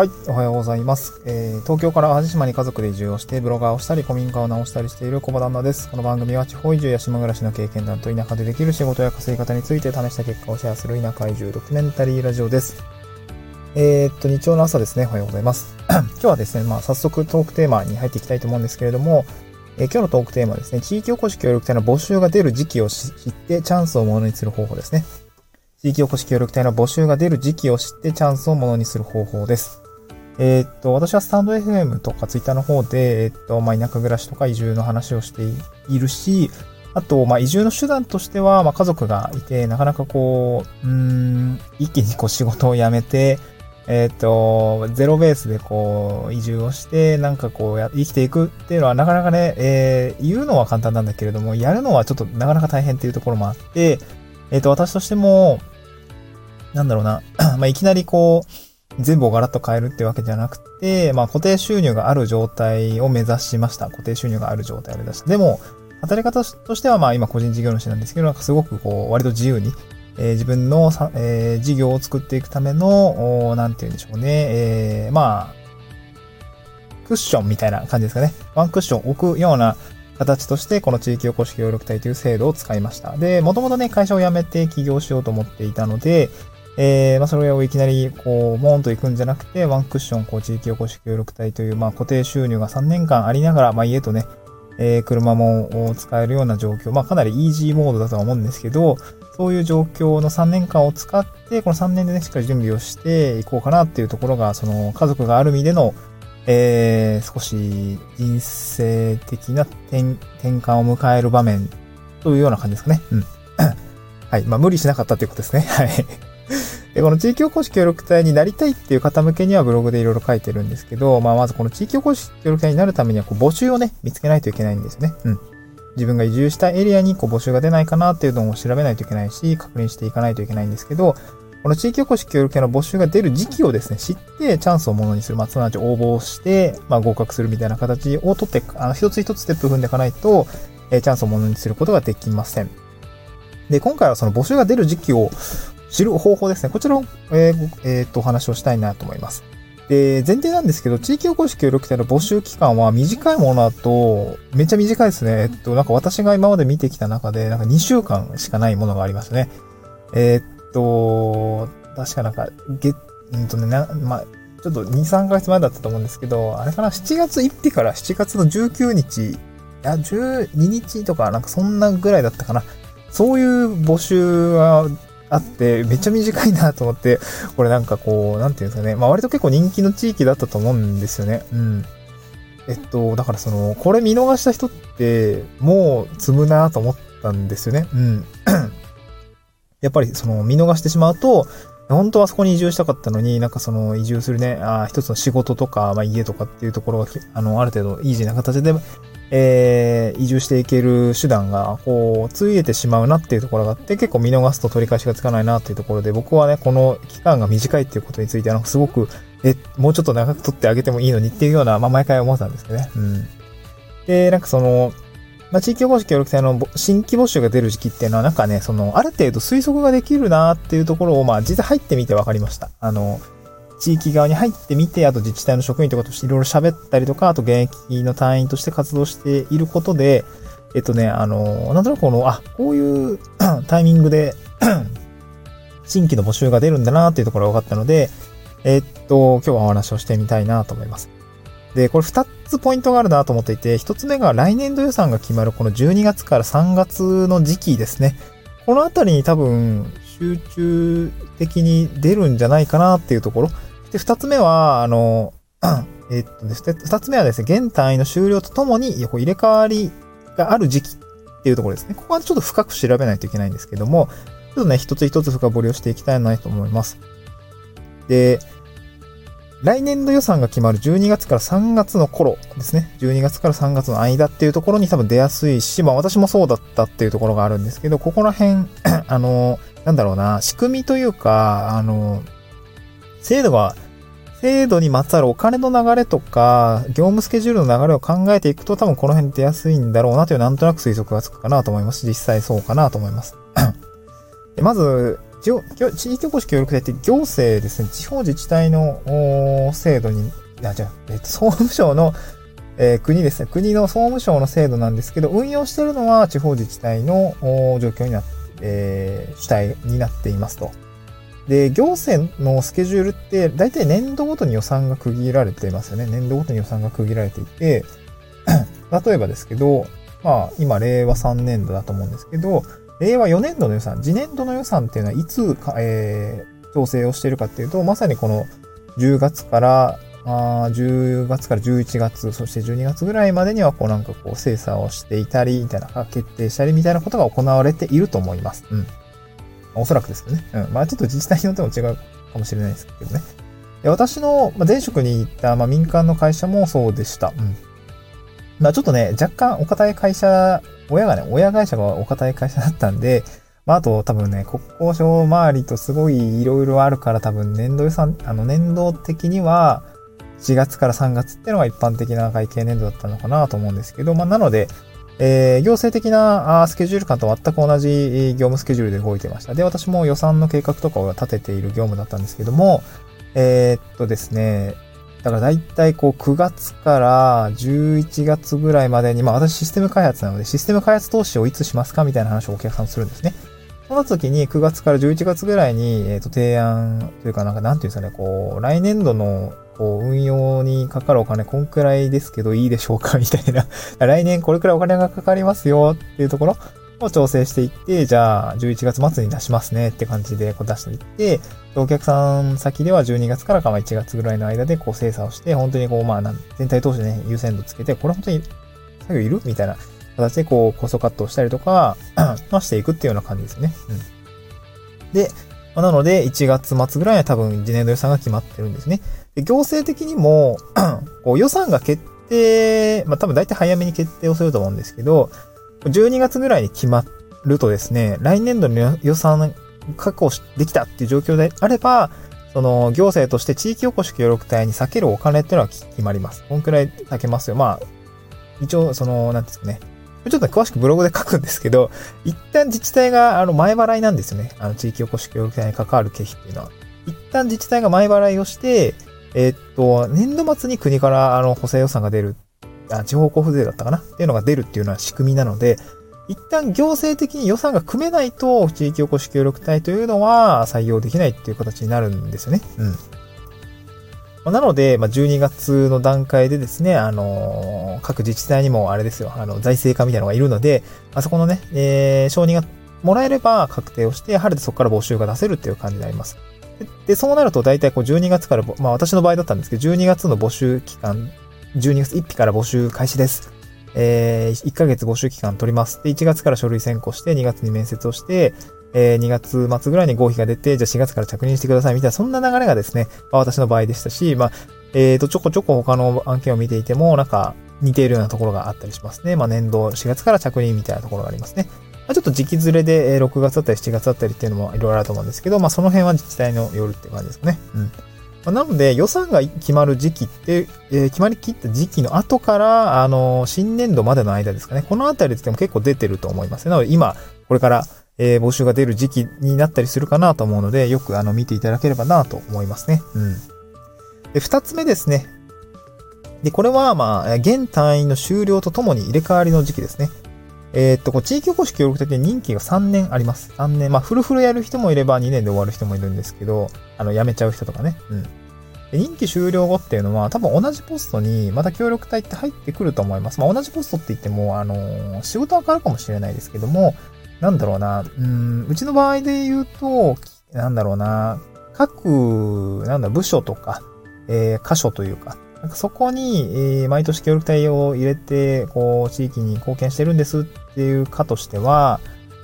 はい、おはようございます。えー、東京から淡路島に家族で移住をして、ブロガーをしたり、古民家を直したりしている小場旦那です。この番組は地方移住や島暮らしの経験談と田舎でできる仕事や稼ぎ方について試した結果をシェアする田舎移住ドキュメンタリーラジオです。えー、っと、日曜の朝ですね。おはようございます。今日はですね、まあ、早速トークテーマに入っていきたいと思うんですけれども、えー、今日のトークテーマはですね、地域おこし協力隊の募集が出る時期を知ってチャンスをものにする方法ですね。地域おこし協力隊の募集が出る時期を知ってチャンスをものにする方法です。えー、っと、私はスタンド FM とかツイッターの方で、えー、っと、まあ、田舎暮らしとか移住の話をしているし、あと、まあ、移住の手段としては、まあ、家族がいて、なかなかこう、うん、一気にこう仕事を辞めて、えっ、と、ゼロベースでこう、移住をして、なんかこうや、生きていくっていうのはなかなかね、えー、言うのは簡単なんだけれども、やるのはちょっとなかなか大変っていうところもあって、えっ、と、私としても、なんだろうな、まあ、いきなりこう、全部をガラッと変えるってわけじゃなくて、まあ固定収入がある状態を目指しました。固定収入がある状態を目指して。でも、働き方としてはまあ今個人事業主なんですけど、なんかすごくこう、割と自由に、えー、自分の、えー、事業を作っていくための、なんて言うんでしょうね。えー、まあ、クッションみたいな感じですかね。ワンクッション置くような形として、この地域おこし協力隊という制度を使いました。で、もともとね、会社を辞めて起業しようと思っていたので、えー、まあ、それをいきなり、こう、モーンと行くんじゃなくて、ワンクッション、こう、地域おこし協力隊という、まあ、固定収入が3年間ありながら、まあ、家とね、えー、車も使えるような状況、まあ、かなりイージーモードだとは思うんですけど、そういう状況の3年間を使って、この3年でね、しっかり準備をしていこうかなっていうところが、その、家族がある意味での、えー、少し人生的な転転換を迎える場面というような感じですかね。うん。はい。まあ、無理しなかったということですね。はい。で、この地域おこし協力隊になりたいっていう方向けにはブログでいろいろ書いてるんですけど、まあ、まずこの地域おこし協力隊になるためにはこう募集をね、見つけないといけないんですね。うん。自分が移住したエリアにこう募集が出ないかなっていうのを調べないといけないし、確認していかないといけないんですけど、この地域おこし協力隊の募集が出る時期をですね、知ってチャンスをものにする。まあ、すなわち応募をして、まあ、合格するみたいな形を取って、あの、一つ一つステップ踏んでいかないと、えー、チャンスをものにすることができません。で、今回はその募集が出る時期を知る方法ですね。こちらを、えー、えー、っと、お話をしたいなと思います。で、前提なんですけど、地域おこし協力隊の募集期間は短いものだと、めっちゃ短いですね。えっと、なんか私が今まで見てきた中で、なんか2週間しかないものがありますね。えー、っと、確かなんか、げ、うんとね、な、ま、ちょっと2、3ヶ月前だったと思うんですけど、あれかな、7月1日から7月の19日、いや、12日とか、なんかそんなぐらいだったかな。そういう募集はあって、めっちゃ短いなと思って、これなんかこう、なんていうんですかね。まあ割と結構人気の地域だったと思うんですよね。うん。えっと、だからその、これ見逃した人って、もう積むなと思ったんですよね。うん。やっぱりその、見逃してしまうと、本当はそこに移住したかったのに、なんかその移住するね、あ一つの仕事とか、まあ、家とかっていうところが、あの、ある程度イージーな形でえー、移住していける手段が、こう、ついえてしまうなっていうところがあって、結構見逃すと取り返しがつかないなっていうところで、僕はね、この期間が短いっていうことについて、なんかすごく、え、もうちょっと長く取ってあげてもいいのにっていうような、まあ、毎回思ってたんですよね。うん。で、なんかその、まあ、地域おこし協力隊の新規募集が出る時期っていうのは、なんかね、その、ある程度推測ができるなっていうところを、まあ、実際入ってみて分かりました。あの、地域側に入ってみて、あと自治体の職員とかとしていろいろ喋ったりとか、あと現役の隊員として活動していることで、えっとね、あの、なんとなくこの、あ、こういう タイミングで 新規の募集が出るんだなっていうところが分かったので、えっと、今日はお話をしてみたいなと思います。で、これ2つポイントがあるなと思っていて、1つ目が来年度予算が決まるこの12月から3月の時期ですね。このあたりに多分集中的に出るんじゃないかなっていうところ。で、二つ目は、あの、えっとですね、二つ目はですね、現単位の終了とともに入れ替わりがある時期っていうところですね。ここはちょっと深く調べないといけないんですけども、ちょっとね、一つ一つ深掘りをしていきたいなと思います。で、来年度予算が決まる12月から3月の頃ですね。12月から3月の間っていうところに多分出やすいし、まあ私もそうだったっていうところがあるんですけど、ここら辺、あの、なんだろうな、仕組みというか、あの、制度が、制度にまつわるお金の流れとか、業務スケジュールの流れを考えていくと多分この辺出やすいんだろうなというなんとなく推測がつくかなと思います。実際そうかなと思います。まず、地域おこし協力隊って行政ですね、地方自治体の制度に、あ、じゃえっと、総務省の、えー、国ですね、国の総務省の制度なんですけど、運用しているのは地方自治体の状況になって、えー、主体になっていますと。で、行政のスケジュールって、大体年度ごとに予算が区切られていますよね。年度ごとに予算が区切られていて、例えばですけど、まあ、今、令和3年度だと思うんですけど、令和4年度の予算、次年度の予算っていうのはいつか、えー、調整をしているかっていうと、まさにこの10月から、あ10月から11月、そして12月ぐらいまでには、こうなんかこう精査をしていたり、みたいな、決定したりみたいなことが行われていると思います。うん。おそらくですけどね。うん。まあちょっと自治体によっても違うかもしれないですけどね。私の前職に行った、まあ、民間の会社もそうでした。うん。まあちょっとね、若干お堅い会社、親がね、親会社がお堅い会社だったんで、まああと多分ね、国交省周りとすごい色々あるから多分年度予算、あの年度的には4月から3月っていうのが一般的な会計年度だったのかなと思うんですけど、まあなので、えー、行政的なスケジュール感と全く同じ業務スケジュールで動いてました。で、私も予算の計画とかを立てている業務だったんですけども、えー、っとですね、だから大体こう9月から11月ぐらいまでに、まあ私システム開発なのでシステム開発投資をいつしますかみたいな話をお客さんするんですね。その時に9月から11月ぐらいに、えっ、と提案というかなんかなんていうんですかね、こう来年度のこう運用にかかるお金こんくらいですけどいいでしょうかみたいな 来年これくらいお金がかかりますよっていうところを調整していって、じゃあ11月末に出しますねって感じでこう出していって、お客さん先では12月からかま1月ぐらいの間でこう精査をして、本当にこうまあ全体通してね、優先度つけて、これ本当に作業いるみたいな形でこうコストカットをしたりとか、していくっていうような感じですね。うん。で、ま、なので1月末ぐらいは多分次年度予算が決まってるんですね。で行政的にも こう予算が決定、まあ多分大体早めに決定をすると思うんですけど、12月ぐらいに決まるとですね、来年度の予算確保できたっていう状況であれば、その行政として地域おこし協力隊に避けるお金っていうのは決まります。こんくらい避けますよ。まあ、一応、その、なんですかね。ちょっと詳しくブログで書くんですけど、一旦自治体があの前払いなんですよね。あの地域おこし協力隊に関わる経費っていうのは。一旦自治体が前払いをして、えー、っと、年度末に国からあの補正予算が出るあ、地方交付税だったかなっていうのが出るっていうのは仕組みなので、一旦行政的に予算が組めないと、地域おこし協力隊というのは採用できないっていう形になるんですよね。うん。なので、まあ、12月の段階でですね、あのー、各自治体にもあれですよ、あの、財政課みたいなのがいるので、あそこのね、えー、承認がもらえれば確定をして、晴れてそこから募集が出せるっていう感じになります。で、そうなると大体こう12月から、まあ私の場合だったんですけど、12月の募集期間12月1日から募集開始です。えー、1ヶ月募集期間取ります。で、1月から書類選考して、2月に面接をして、えー、2月末ぐらいに合否が出て、じゃあ4月から着任してくださいみたいな、そんな流れがですね、まあ、私の場合でしたし、まあ、えーと、ちょこちょこ他の案件を見ていても、なんか、似ているようなところがあったりしますね。まあ、年度4月から着任みたいなところがありますね。まあ、ちょっと時期ずれで6月だったり7月だったりっていうのもいろいろあると思うんですけど、まあ、その辺は自治体の夜って感じですかね。うん。まなので、予算が決まる時期って、えー、決まりきった時期の後から、あのー、新年度までの間ですかね。このあたりでも結構出てると思います。なので、今、これから、えー、募集が出る時期になったりするかなと思うので、よくあの見ていただければなと思いますね。うん。で、二つ目ですね。で、これは、まあ、現単位の終了とともに入れ替わりの時期ですね。えー、っと、こう地域おこし協力隊で任期が3年あります。3年。まあ、フルフルやる人もいれば2年で終わる人もいるんですけど、あの、辞めちゃう人とかね。うん。で任期終了後っていうのは、多分同じポストにまた協力隊って入ってくると思います。まあ、同じポストって言っても、あのー、仕事は変わるかもしれないですけども、なんだろうな、うん、うちの場合で言うと、なんだろうな、各、なんだ、部署とか、えー、箇所というか、なんかそこに、えー、毎年協力隊を入れて、こう、地域に貢献してるんですっていう課としては、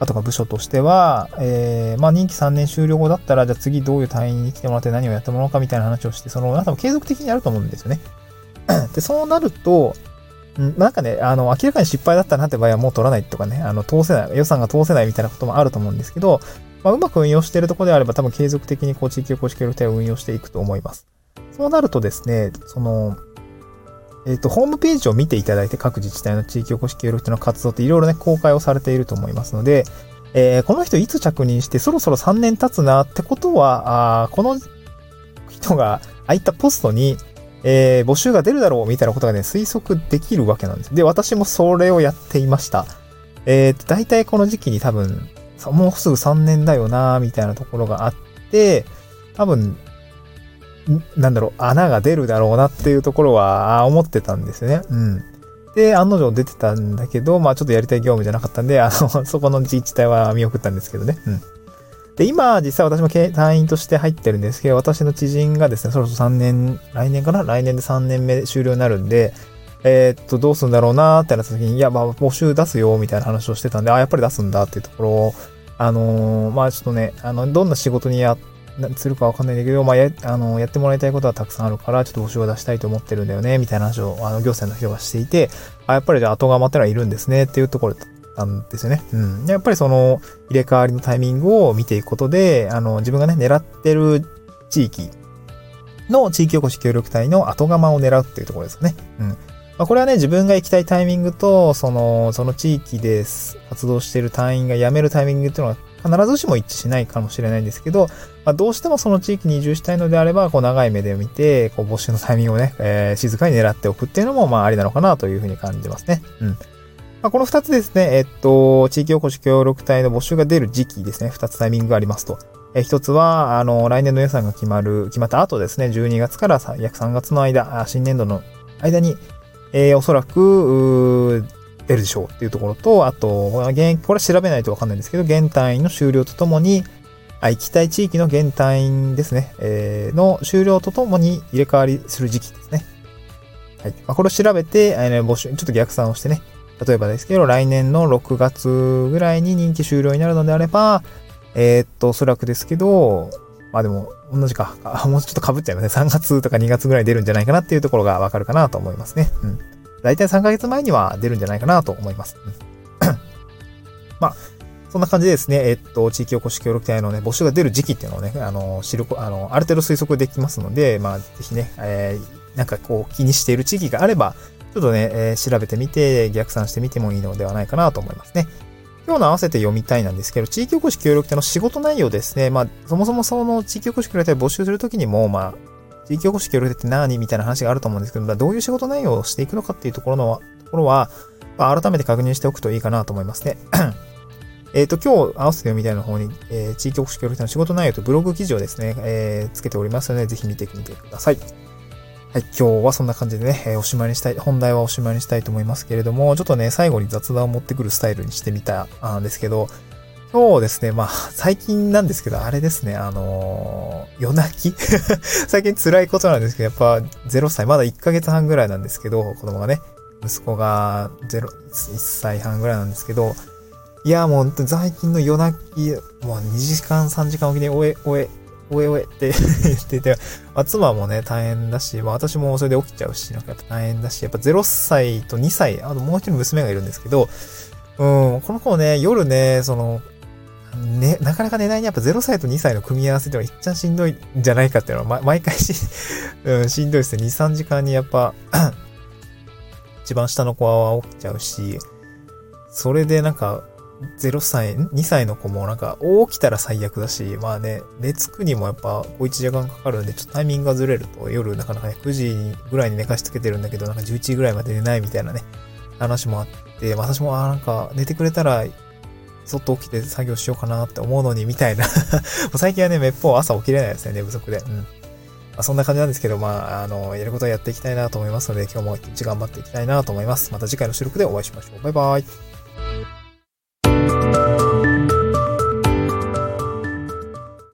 課とか部署としては、えー、まあ任期3年終了後だったら、じゃあ次どういう隊員に来てもらって何をやってもらおうかみたいな話をして、その、なんか継続的にやると思うんですよね。で、そうなると、なんかね、あの、明らかに失敗だったなって場合はもう取らないとかね、あの、通せない、予算が通せないみたいなこともあると思うんですけど、まあ、うまく運用しているところであれば多分継続的にこう地域おこし協力隊を運用していくと思います。そうなるとですね、その、えっ、ー、と、ホームページを見ていただいて各自治体の地域おこし協力隊の活動っていろいろね、公開をされていると思いますので、えー、この人いつ着任してそろそろ3年経つなってことは、あこの人が空いたポストに、えー、募集が出るだろうみたいなことがね、推測できるわけなんです。で、私もそれをやっていました。えー、大体この時期に多分、もうすぐ3年だよなみたいなところがあって、多分、なんだろう、穴が出るだろうなっていうところは思ってたんですね。うん。で、案の定出てたんだけど、まあちょっとやりたい業務じゃなかったんで、あの、そこの自治体は見送ったんですけどね。うん。で、今、実際私も経隊員として入ってるんですけど、私の知人がですね、そろそろ3年、来年かな？来年で3年目終了になるんで、えー、っと、どうするんだろうなーってなった時に、いや、まあ、募集出すよ、みたいな話をしてたんで、あ、やっぱり出すんだっていうところを、あのー、まあ、ちょっとね、あの、どんな仕事にや、するかわかんないんだけど、まあ、や、あの、やってもらいたいことはたくさんあるから、ちょっと募集を出したいと思ってるんだよね、みたいな話を、あの、行政の人がしていて、あ、やっぱりじゃあ後釜ってのはいるんですね、っていうところだったんですよね。うん。やっぱりその、入れ替わりのタイミングを見ていくことで、あの、自分がね、狙ってる地域の地域おこし協力隊の後釜を狙うっていうところですかね。うん。まあ、これはね、自分が行きたいタイミングと、その、その地域で活動している隊員が辞めるタイミングっていうのは必ずしも一致しないかもしれないんですけど、まあ、どうしてもその地域に移住したいのであれば、こう長い目で見て、こう募集のタイミングをね、えー、静かに狙っておくっていうのも、まあありなのかなというふうに感じますね。うん。まあ、この二つですね、えっと、地域おこし協力隊の募集が出る時期ですね、二つタイミングがありますと。え一つは、あの、来年の予算が決まる、決まった後ですね、12月から約3月の間、新年度の間に、えー、おそらく、出るでしょうっていうところと、あと、現役これ調べないとわかんないんですけど、現隊員の終了とともに、あ、行きたい地域の現隊員ですね、えー、の終了とともに入れ替わりする時期ですね。はい。まあ、これを調べて、えー、募集、ちょっと逆算をしてね、例えばですけど、来年の6月ぐらいに任期終了になるのであれば、えー、っと、おそらくですけど、まあでも、同じか。もうちょっと被っちゃいますね。3月とか2月ぐらい出るんじゃないかなっていうところがわかるかなと思いますね。うん。だいたい3ヶ月前には出るんじゃないかなと思います。うん、まあ、そんな感じでですね、えっと、地域おこし協力隊のね、募集が出る時期っていうのをね、あの、知る、あの、ある程度推測できますので、まあ、ぜひね、えー、なんかこう、気にしている地域があれば、ちょっとね、えー、調べてみて、逆算してみてもいいのではないかなと思いますね。今日の合わせて読みたいなんですけど、地域おこし協力隊の仕事内容ですね。まあ、そもそもその地域おこし協力隊募集するときにも、まあ、地域おこし協力隊って何みたいな話があると思うんですけど、どういう仕事内容をしていくのかっていうところの、ところは、まあ、改めて確認しておくといいかなと思いますね。えっと、今日合わせて読みたいの方に、えー、地域おこし協力隊の仕事内容とブログ記事をですね、えー、つけておりますので、ぜひ見てみてください。はい、今日はそんな感じでね、えー、おしまいにしたい、本題はおしまいにしたいと思いますけれども、ちょっとね、最後に雑談を持ってくるスタイルにしてみたんですけど、今日ですね、まあ、最近なんですけど、あれですね、あのー、夜泣き？最近辛いことなんですけど、やっぱ0歳、まだ1ヶ月半ぐらいなんですけど、子供がね、息子が0、1歳半ぐらいなんですけど、いや、もう最近の夜泣き、もう2時間3時間おきに、おえ、おえ、おえおえって 言ってて、まあ、妻もね、大変だし、まあ私もそれで起きちゃうし、なんかやっぱ大変だし、やっぱ0歳と2歳、あともう一人娘がいるんですけど、うん、この子ね、夜ね、その、ね、なかなか寝ないにやっぱ0歳と2歳の組み合わせでは一番しんどいんじゃないかっていうのは、ま、毎回し、うん、しんどいですね。2、3時間にやっぱ 一番下の子は起きちゃうし、それでなんか、0歳、2歳の子もなんか起きたら最悪だし、まあね、寝つくにもやっぱ小1時間かかるんで、ちょっとタイミングがずれると夜なかなかね、9時ぐらいに寝かしつけてるんだけど、なんか11時ぐらいまで寝ないみたいなね、話もあって、私もあなんか寝てくれたら、そっと起きて作業しようかなって思うのに、みたいな 最近はね、めっぽう朝起きれないですね、寝不足で。うん。まあ、そんな感じなんですけど、まあ、あの、やることはやっていきたいなと思いますので、今日も一日頑張っていきたいなと思います。また次回の収録でお会いしましょう。バイバイ。